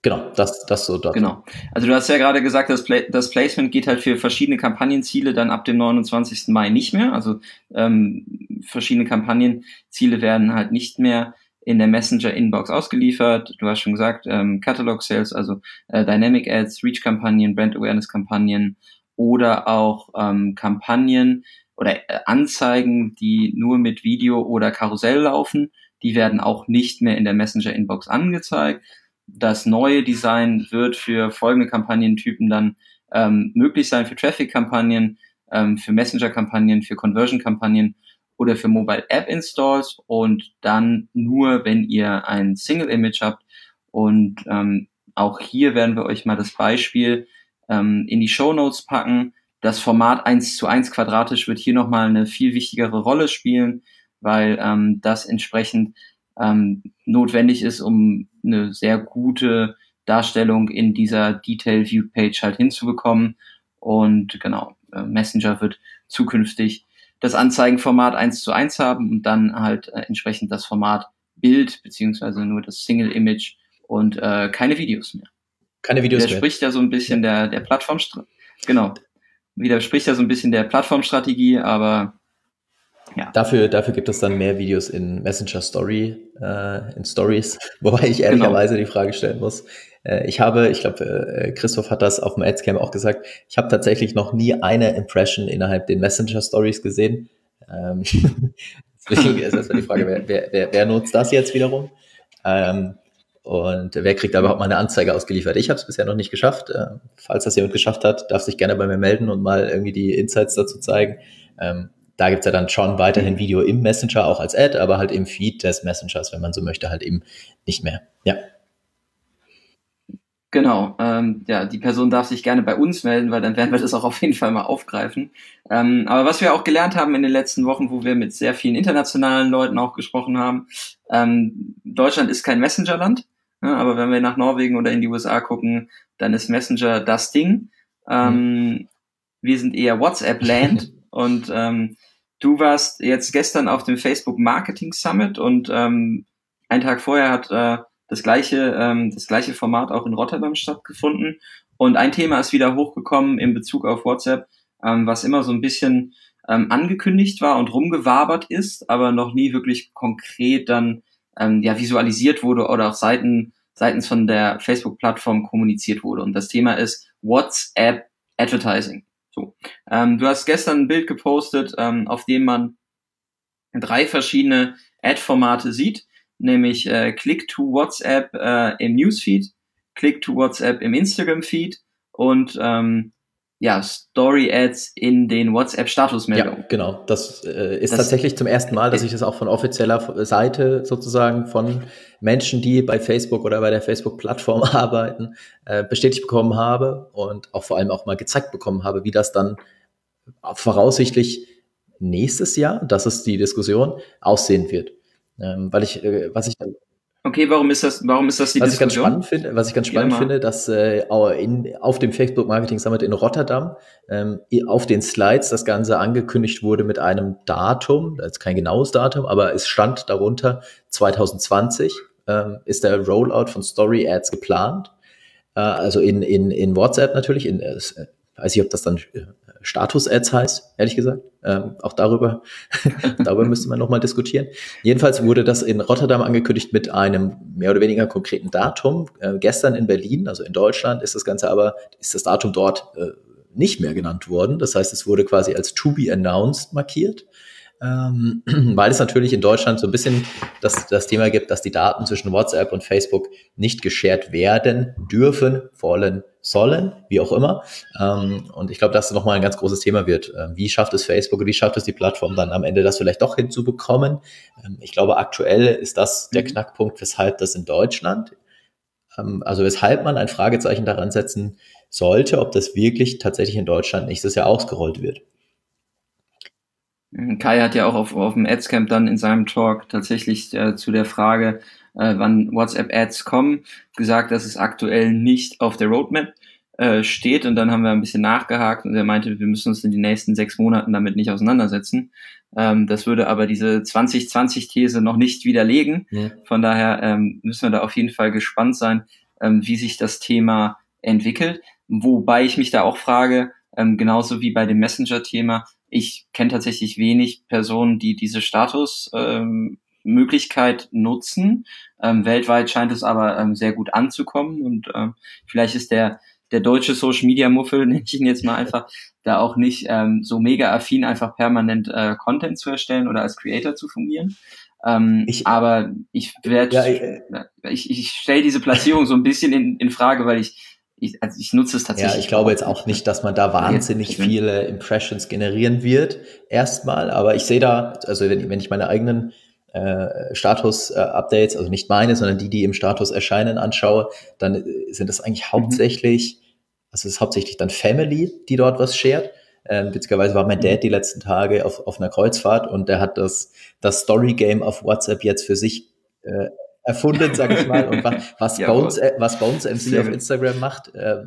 Genau, das, das so dort. Genau. Also du hast ja gerade gesagt, das, Pla das Placement geht halt für verschiedene Kampagnenziele dann ab dem 29. Mai nicht mehr. Also ähm, verschiedene Kampagnenziele werden halt nicht mehr in der Messenger-Inbox ausgeliefert. Du hast schon gesagt, ähm, Catalog Sales, also äh, Dynamic Ads, Reach-Kampagnen, Brand Awareness-Kampagnen oder auch ähm, Kampagnen oder äh, Anzeigen, die nur mit Video oder Karussell laufen. Die werden auch nicht mehr in der Messenger-Inbox angezeigt. Das neue Design wird für folgende Kampagnentypen dann ähm, möglich sein, für Traffic-Kampagnen, ähm, für Messenger-Kampagnen, für Conversion-Kampagnen oder für Mobile App Installs und dann nur, wenn ihr ein Single Image habt. Und ähm, auch hier werden wir euch mal das Beispiel ähm, in die Show Notes packen. Das Format 1 zu 1 quadratisch wird hier nochmal eine viel wichtigere Rolle spielen, weil ähm, das entsprechend ähm, notwendig ist, um eine sehr gute Darstellung in dieser Detail View Page halt hinzubekommen. Und genau, äh, Messenger wird zukünftig das Anzeigenformat 1 zu 1 haben und dann halt äh, entsprechend das Format Bild beziehungsweise nur das Single Image und äh, keine Videos mehr. Keine Videos mehr. Widerspricht ja so ein bisschen der, der Plattform, genau. Widerspricht ja so ein bisschen der Plattformstrategie, aber ja. Dafür, dafür gibt es dann mehr Videos in Messenger Story, äh, in Stories, wobei ich ehrlicherweise genau. die Frage stellen muss, äh, ich habe, ich glaube, äh, Christoph hat das auf dem Adscam auch gesagt, ich habe tatsächlich noch nie eine Impression innerhalb den Messenger Stories gesehen. Ähm, deswegen ist erstmal die Frage, wer, wer, wer, wer nutzt das jetzt wiederum? Ähm, und wer kriegt da überhaupt mal eine Anzeige ausgeliefert? Ich habe es bisher noch nicht geschafft. Äh, falls das jemand geschafft hat, darf sich gerne bei mir melden und mal irgendwie die Insights dazu zeigen. Ähm, da gibt's ja dann schon weiterhin Video im Messenger, auch als Ad, aber halt im Feed des Messengers, wenn man so möchte, halt eben nicht mehr. Ja. Genau, ähm, ja, die Person darf sich gerne bei uns melden, weil dann werden wir das auch auf jeden Fall mal aufgreifen. Ähm, aber was wir auch gelernt haben in den letzten Wochen, wo wir mit sehr vielen internationalen Leuten auch gesprochen haben, ähm, Deutschland ist kein Messenger-Land, ja, aber wenn wir nach Norwegen oder in die USA gucken, dann ist Messenger das Ding. Ähm, mhm. Wir sind eher WhatsApp-Land und ähm, du warst jetzt gestern auf dem Facebook Marketing Summit und ähm, einen Tag vorher hat äh, das gleiche, ähm, das gleiche Format auch in Rotterdam stattgefunden. Und ein Thema ist wieder hochgekommen in Bezug auf WhatsApp, ähm, was immer so ein bisschen ähm, angekündigt war und rumgewabert ist, aber noch nie wirklich konkret dann ähm, ja visualisiert wurde oder auch Seiten, seitens von der Facebook-Plattform kommuniziert wurde. Und das Thema ist WhatsApp Advertising. So, ähm, du hast gestern ein Bild gepostet, ähm, auf dem man drei verschiedene Ad-Formate sieht nämlich äh, Click to WhatsApp äh, im Newsfeed, Click to WhatsApp im Instagram-Feed und ähm, ja, Story-Ads in den WhatsApp-Statusmeldungen. Ja, genau. Das äh, ist das, tatsächlich zum ersten Mal, dass ich das auch von offizieller Seite sozusagen von Menschen, die bei Facebook oder bei der Facebook-Plattform arbeiten, äh, bestätigt bekommen habe und auch vor allem auch mal gezeigt bekommen habe, wie das dann voraussichtlich nächstes Jahr, das ist die Diskussion, aussehen wird. Ähm, weil ich, äh, was ich Okay, warum ist das, warum ist das die was Diskussion? Ich ganz spannend finde, was ich ganz spannend finde, dass äh, in, auf dem Facebook Marketing Summit in Rotterdam ähm, auf den Slides das Ganze angekündigt wurde mit einem Datum, das ist kein genaues Datum, aber es stand darunter 2020 ähm, ist der Rollout von Story Ads geplant. Äh, also in, in, in WhatsApp natürlich, in, äh, weiß ich, ob das dann äh, Status-Ads heißt, ehrlich gesagt. Ähm, auch darüber, darüber müsste man nochmal diskutieren. Jedenfalls wurde das in Rotterdam angekündigt mit einem mehr oder weniger konkreten Datum. Äh, gestern in Berlin, also in Deutschland, ist das Ganze aber, ist das Datum dort äh, nicht mehr genannt worden. Das heißt, es wurde quasi als to be announced markiert ähm, weil es natürlich in Deutschland so ein bisschen das, das Thema gibt, dass die Daten zwischen WhatsApp und Facebook nicht geshared werden dürfen, wollen, sollen, wie auch immer. Ähm, und ich glaube, dass das nochmal ein ganz großes Thema wird. Ähm, wie schafft es Facebook und wie schafft es die Plattform dann am Ende, das vielleicht doch hinzubekommen? Ähm, ich glaube, aktuell ist das der mhm. Knackpunkt, weshalb das in Deutschland, also weshalb man ein Fragezeichen daran setzen sollte, ob das wirklich tatsächlich in Deutschland nächstes Jahr ausgerollt wird. Kai hat ja auch auf, auf dem Adscamp dann in seinem Talk tatsächlich äh, zu der Frage, äh, wann WhatsApp-Ads kommen, gesagt, dass es aktuell nicht auf der Roadmap äh, steht. Und dann haben wir ein bisschen nachgehakt und er meinte, wir müssen uns in den nächsten sechs Monaten damit nicht auseinandersetzen. Ähm, das würde aber diese 2020-These noch nicht widerlegen. Ja. Von daher ähm, müssen wir da auf jeden Fall gespannt sein, ähm, wie sich das Thema entwickelt. Wobei ich mich da auch frage, ähm, genauso wie bei dem Messenger-Thema, ich kenne tatsächlich wenig Personen, die diese Statusmöglichkeit ähm, nutzen. Ähm, weltweit scheint es aber ähm, sehr gut anzukommen und ähm, vielleicht ist der der deutsche Social Media Muffel, nenne ich ihn jetzt mal einfach, da auch nicht ähm, so mega affin, einfach permanent äh, Content zu erstellen oder als Creator zu fungieren. Ähm, ich, aber ich werde, ja, ich, ich, ich stelle diese Platzierung so ein bisschen in, in Frage, weil ich ich, also ich nutze es tatsächlich. Ja, ich glaube jetzt auch nicht, dass man da wahnsinnig viele Impressions generieren wird, erstmal. Aber ich sehe da, also wenn, wenn ich meine eigenen äh, Status-Updates, also nicht meine, sondern die, die im Status erscheinen, anschaue, dann äh, sind das eigentlich mhm. hauptsächlich, mhm. also es ist hauptsächlich dann Family, die dort was shared. Ähm, witzigerweise war mein mhm. Dad die letzten Tage auf, auf einer Kreuzfahrt und der hat das, das Story-Game auf WhatsApp jetzt für sich äh, erfunden, sag ich mal. Und was, Bones, äh, was Bones MC auf Instagram macht, äh,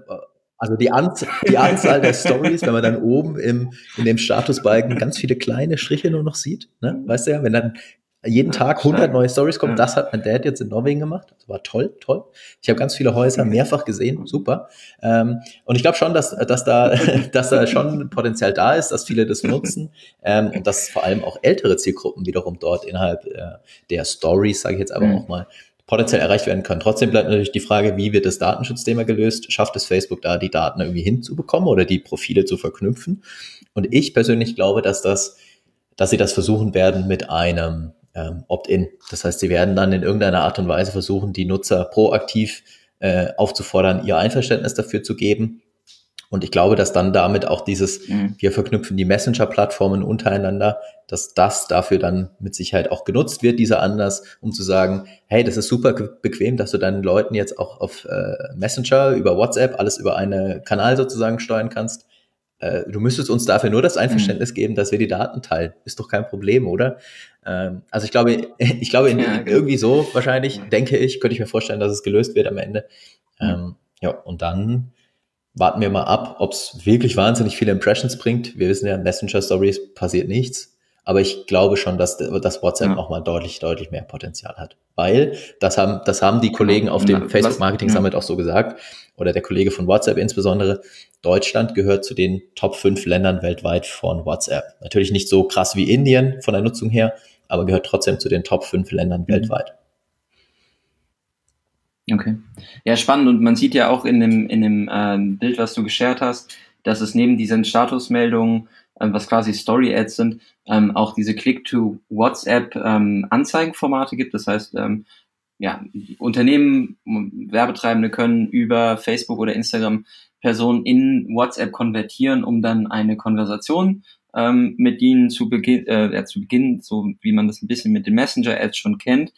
also die, Anz die Anzahl der Stories, wenn man dann oben im, in dem Statusbalken ganz viele kleine Striche nur noch sieht, ne? weißt du ja, wenn dann jeden Tag 100 neue Stories kommen. Das hat mein Dad jetzt in Norwegen gemacht. Das war toll, toll. Ich habe ganz viele Häuser mehrfach gesehen, super. Ähm, und ich glaube schon, dass, dass, da, dass da schon Potenzial da ist, dass viele das nutzen ähm, und dass vor allem auch ältere Zielgruppen wiederum dort innerhalb äh, der Stories, sage ich jetzt aber mhm. auch mal, potenziell erreicht werden können. Trotzdem bleibt natürlich die Frage, wie wird das Datenschutzthema gelöst? Schafft es Facebook da, die Daten irgendwie hinzubekommen oder die Profile zu verknüpfen? Und ich persönlich glaube, dass das, dass sie das versuchen werden mit einem ähm, Opt-in. Das heißt, sie werden dann in irgendeiner Art und Weise versuchen, die Nutzer proaktiv äh, aufzufordern, ihr Einverständnis dafür zu geben. Und ich glaube, dass dann damit auch dieses, mhm. wir verknüpfen die Messenger-Plattformen untereinander, dass das dafür dann mit Sicherheit auch genutzt wird, dieser Anlass, um zu sagen, hey, das ist super bequem, dass du deinen Leuten jetzt auch auf äh, Messenger über WhatsApp alles über einen Kanal sozusagen steuern kannst. Äh, du müsstest uns dafür nur das Einverständnis mhm. geben, dass wir die Daten teilen. Ist doch kein Problem, oder? Ähm, also ich glaube, ich glaube ja, genau. irgendwie so wahrscheinlich, denke ich, könnte ich mir vorstellen, dass es gelöst wird am Ende. Ähm, ja, und dann warten wir mal ab, ob es wirklich wahnsinnig viele Impressions bringt. Wir wissen ja, Messenger Stories passiert nichts. Aber ich glaube schon, dass das WhatsApp ja. nochmal deutlich, deutlich mehr Potenzial hat. Weil, das haben, das haben die Kollegen auf dem Facebook Marketing Summit ja. auch so gesagt, oder der Kollege von WhatsApp insbesondere, Deutschland gehört zu den Top 5 Ländern weltweit von WhatsApp. Natürlich nicht so krass wie Indien von der Nutzung her, aber gehört trotzdem zu den Top 5 Ländern mhm. weltweit. Okay. Ja, spannend. Und man sieht ja auch in dem, in dem ähm, Bild, was du geshared hast, dass es neben diesen Statusmeldungen, was quasi Story-Ads sind, ähm, auch diese Click-to-WhatsApp-Anzeigenformate ähm, gibt. Das heißt, ähm, ja, Unternehmen, Werbetreibende können über Facebook oder Instagram Personen in WhatsApp konvertieren, um dann eine Konversation ähm, mit ihnen zu, beginn, äh, ja, zu beginnen, so wie man das ein bisschen mit den Messenger-Ads schon kennt.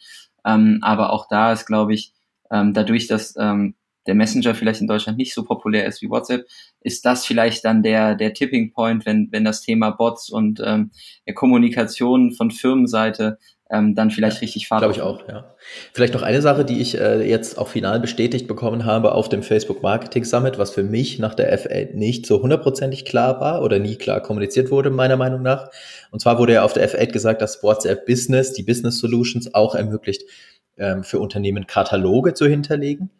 Ähm, aber auch da ist, glaube ich, ähm, dadurch, dass ähm, der Messenger vielleicht in Deutschland nicht so populär ist wie WhatsApp, ist das vielleicht dann der, der Tipping Point, wenn, wenn das Thema Bots und ähm, Kommunikation von Firmenseite ähm, dann vielleicht richtig Fahrt Glaube ich auch, ja. Vielleicht noch eine Sache, die ich äh, jetzt auch final bestätigt bekommen habe auf dem Facebook Marketing Summit, was für mich nach der F8 nicht so hundertprozentig klar war oder nie klar kommuniziert wurde, meiner Meinung nach. Und zwar wurde ja auf der F8 gesagt, dass WhatsApp Business, die Business Solutions auch ermöglicht, ähm, für Unternehmen Kataloge zu hinterlegen.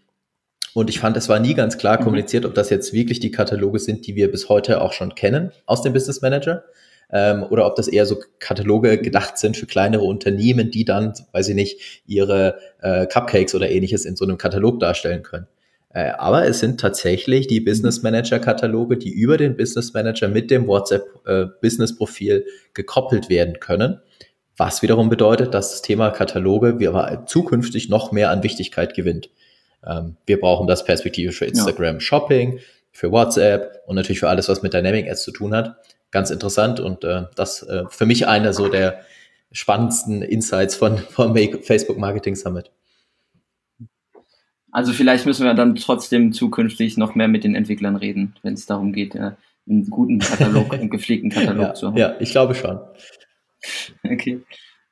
Und ich fand, es war nie ganz klar mhm. kommuniziert, ob das jetzt wirklich die Kataloge sind, die wir bis heute auch schon kennen aus dem Business Manager. Ähm, oder ob das eher so Kataloge gedacht sind für kleinere Unternehmen, die dann, weiß ich nicht, ihre äh, Cupcakes oder ähnliches in so einem Katalog darstellen können. Äh, aber es sind tatsächlich die Business Manager Kataloge, die über den Business Manager mit dem WhatsApp äh, Business Profil gekoppelt werden können. Was wiederum bedeutet, dass das Thema Kataloge zukünftig noch mehr an Wichtigkeit gewinnt. Ähm, wir brauchen das perspektivisch für Instagram ja. Shopping, für WhatsApp und natürlich für alles, was mit Dynamic Ads zu tun hat. Ganz interessant und äh, das äh, für mich einer so der spannendsten Insights von, vom Facebook Marketing Summit. Also vielleicht müssen wir dann trotzdem zukünftig noch mehr mit den Entwicklern reden, wenn es darum geht, äh, einen guten Katalog, einen gepflegten Katalog ja, zu haben. Ja, ich glaube schon. Okay.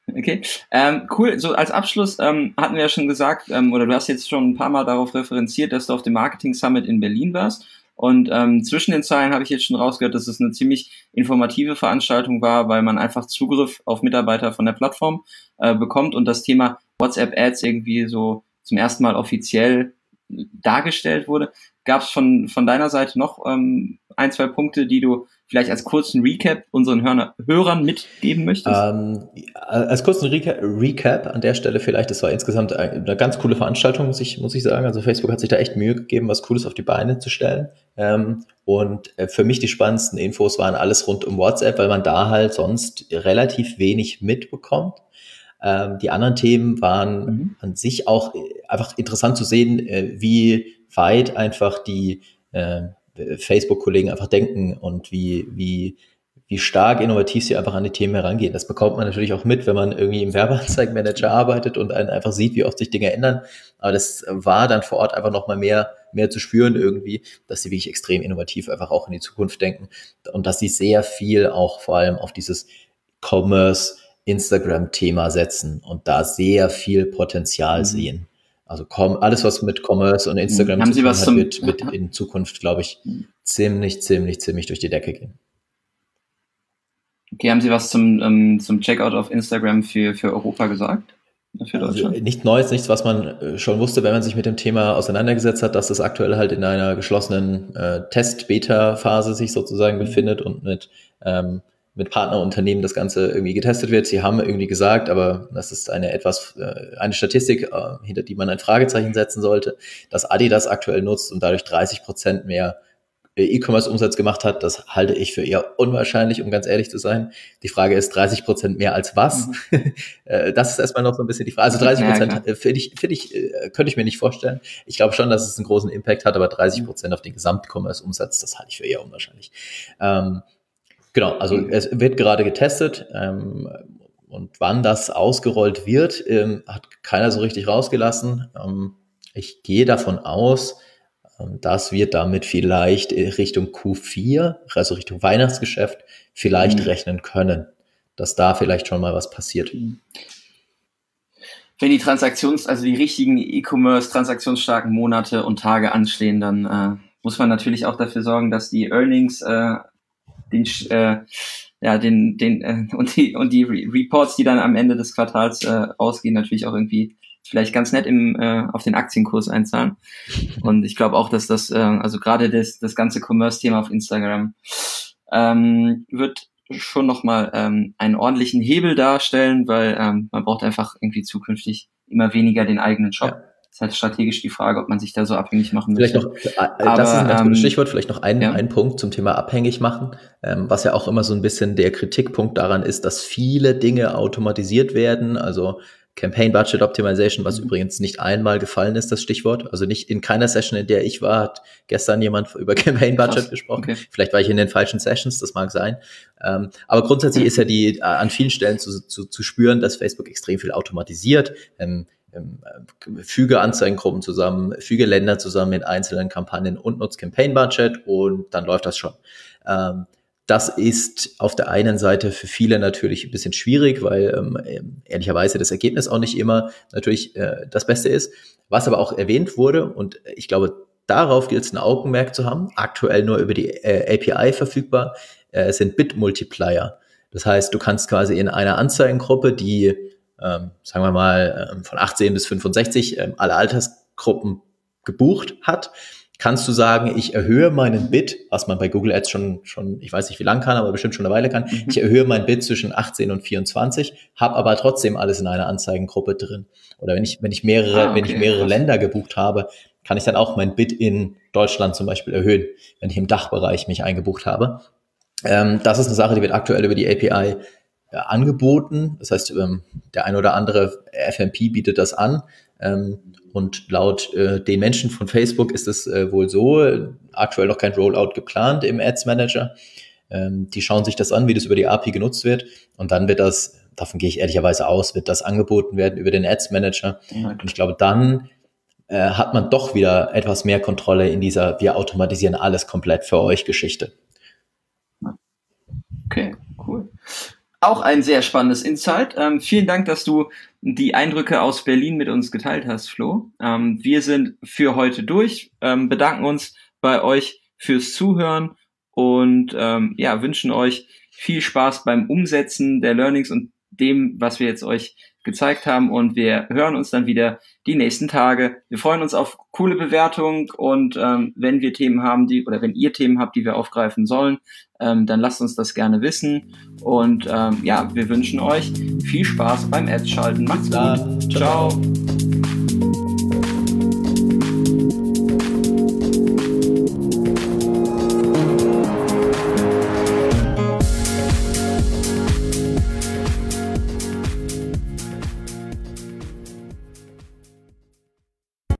Okay, ähm, cool. So als Abschluss ähm, hatten wir ja schon gesagt, ähm, oder du hast jetzt schon ein paar Mal darauf referenziert, dass du auf dem Marketing Summit in Berlin warst. Und ähm, zwischen den Zeilen habe ich jetzt schon rausgehört, dass es eine ziemlich informative Veranstaltung war, weil man einfach Zugriff auf Mitarbeiter von der Plattform äh, bekommt und das Thema WhatsApp Ads irgendwie so zum ersten Mal offiziell dargestellt wurde. Gab es von, von deiner Seite noch ähm, ein, zwei Punkte, die du vielleicht als kurzen Recap unseren Hörner, Hörern mitgeben möchtest? Ähm, als kurzen Reca Recap an der Stelle vielleicht, das war insgesamt eine ganz coole Veranstaltung, muss ich, muss ich sagen. Also Facebook hat sich da echt Mühe gegeben, was Cooles auf die Beine zu stellen. Ähm, und äh, für mich die spannendsten Infos waren alles rund um WhatsApp, weil man da halt sonst relativ wenig mitbekommt. Ähm, die anderen Themen waren mhm. an sich auch äh, einfach interessant zu sehen, äh, wie weit einfach die äh, Facebook-Kollegen einfach denken und wie, wie, wie stark innovativ sie einfach an die Themen herangehen. Das bekommt man natürlich auch mit, wenn man irgendwie im Werbeanzeigenmanager arbeitet und einen einfach sieht, wie oft sich Dinge ändern. Aber das war dann vor Ort einfach nochmal mehr, mehr zu spüren irgendwie, dass sie wirklich extrem innovativ einfach auch in die Zukunft denken und dass sie sehr viel auch vor allem auf dieses Commerce, Instagram-Thema setzen und da sehr viel Potenzial mhm. sehen. Also alles, was mit Commerce und Instagram Haben zu tun hat, wird, wird in Zukunft, glaube ich, ziemlich, ziemlich, ziemlich durch die Decke gehen. Okay, haben Sie was zum, ähm, zum Checkout auf Instagram für, für Europa gesagt? Für also nicht Neues, nichts, was man äh, schon wusste, wenn man sich mit dem Thema auseinandergesetzt hat, dass das aktuell halt in einer geschlossenen äh, Test-Beta-Phase sich sozusagen mhm. befindet und mit ähm, mit Partnerunternehmen das Ganze irgendwie getestet wird. Sie haben irgendwie gesagt, aber das ist eine etwas, äh, eine Statistik, äh, hinter die man ein Fragezeichen setzen sollte, dass Adidas aktuell nutzt und dadurch 30 Prozent mehr äh, E-Commerce-Umsatz gemacht hat. Das halte ich für eher unwahrscheinlich, um ganz ehrlich zu sein. Die Frage ist 30 Prozent mehr als was? Mhm. das ist erstmal noch so ein bisschen die Frage. Also 30 Prozent ja, finde ich, finde ich, könnte ich mir nicht vorstellen. Ich glaube schon, dass es einen großen Impact hat, aber 30 Prozent auf den Gesamt-Commerce-Umsatz, das halte ich für eher unwahrscheinlich. Ähm, Genau, also mhm. es wird gerade getestet ähm, und wann das ausgerollt wird, ähm, hat keiner so richtig rausgelassen. Ähm, ich gehe davon aus, ähm, dass wir damit vielleicht Richtung Q4, also Richtung Weihnachtsgeschäft, vielleicht mhm. rechnen können, dass da vielleicht schon mal was passiert. Mhm. Wenn die Transaktions-, also die richtigen E-Commerce transaktionsstarken Monate und Tage anstehen, dann äh, muss man natürlich auch dafür sorgen, dass die Earnings äh, den, äh, ja, den, den, äh, und die, und die Re Reports, die dann am Ende des Quartals äh, rausgehen, natürlich auch irgendwie vielleicht ganz nett im, äh, auf den Aktienkurs einzahlen. Und ich glaube auch, dass das, äh, also gerade das, das ganze Commerce-Thema auf Instagram ähm, wird schon nochmal ähm, einen ordentlichen Hebel darstellen, weil ähm, man braucht einfach irgendwie zukünftig immer weniger den eigenen Shop. Ja halt strategisch die Frage, ob man sich da so abhängig machen vielleicht möchte. Noch, äh, Aber, das ist ein ganz ähm, gutes Stichwort, vielleicht noch ein, ja. ein Punkt zum Thema abhängig machen, ähm, was ja auch immer so ein bisschen der Kritikpunkt daran ist, dass viele Dinge automatisiert werden. Also Campaign Budget Optimization, was mhm. übrigens nicht einmal gefallen ist, das Stichwort. Also nicht in keiner Session, in der ich war, hat gestern jemand über Campaign Budget Krass. gesprochen. Okay. Vielleicht war ich in den falschen Sessions, das mag sein. Ähm, aber grundsätzlich ist ja die äh, an vielen Stellen zu, zu, zu spüren, dass Facebook extrem viel automatisiert. Ähm, ähm, füge Anzeigengruppen zusammen, füge Länder zusammen in einzelnen Kampagnen und nutze Campaign Budget und dann läuft das schon. Ähm, das ist auf der einen Seite für viele natürlich ein bisschen schwierig, weil ähm, ehrlicherweise das Ergebnis auch nicht immer natürlich äh, das Beste ist. Was aber auch erwähnt wurde, und ich glaube, darauf gilt es ein Augenmerk zu haben, aktuell nur über die äh, API verfügbar, äh, sind Bit-Multiplier. Das heißt, du kannst quasi in einer Anzeigengruppe, die, ähm, sagen wir mal, ähm, von 18 bis 65 ähm, alle Altersgruppen gebucht hat, kannst du sagen, ich erhöhe meinen Bit, was man bei Google Ads schon, schon ich weiß nicht wie lang kann, aber bestimmt schon eine Weile kann. Mhm. Ich erhöhe meinen Bit zwischen 18 und 24, habe aber trotzdem alles in einer Anzeigengruppe drin. Oder wenn ich, wenn ich mehrere, ah, okay, wenn ich mehrere Länder gebucht habe, kann ich dann auch mein Bit in Deutschland zum Beispiel erhöhen, wenn ich im Dachbereich mich eingebucht habe. Ähm, das ist eine Sache, die wird aktuell über die API äh, angeboten. Das heißt, ähm, der ein oder andere FMP bietet das an. Ähm, und laut äh, den Menschen von Facebook ist es äh, wohl so, aktuell noch kein Rollout geplant im Ads Manager. Ähm, die schauen sich das an, wie das über die API genutzt wird. Und dann wird das, davon gehe ich ehrlicherweise aus, wird das angeboten werden über den Ads Manager. Und ich glaube, dann äh, hat man doch wieder etwas mehr Kontrolle in dieser, wir automatisieren alles komplett für euch Geschichte. Okay, cool. Auch ein sehr spannendes Insight. Ähm, vielen Dank, dass du die Eindrücke aus Berlin mit uns geteilt hast, Flo. Ähm, wir sind für heute durch, ähm, bedanken uns bei euch fürs Zuhören und ähm, ja, wünschen euch viel Spaß beim Umsetzen der Learnings und dem, was wir jetzt euch gezeigt haben. Und wir hören uns dann wieder die nächsten Tage. Wir freuen uns auf coole Bewertung und ähm, wenn wir Themen haben, die oder wenn ihr Themen habt, die wir aufgreifen sollen, ähm, dann lasst uns das gerne wissen. Und ähm, ja, wir wünschen euch viel Spaß beim Ads schalten. Macht's gut. Ciao. Ciao.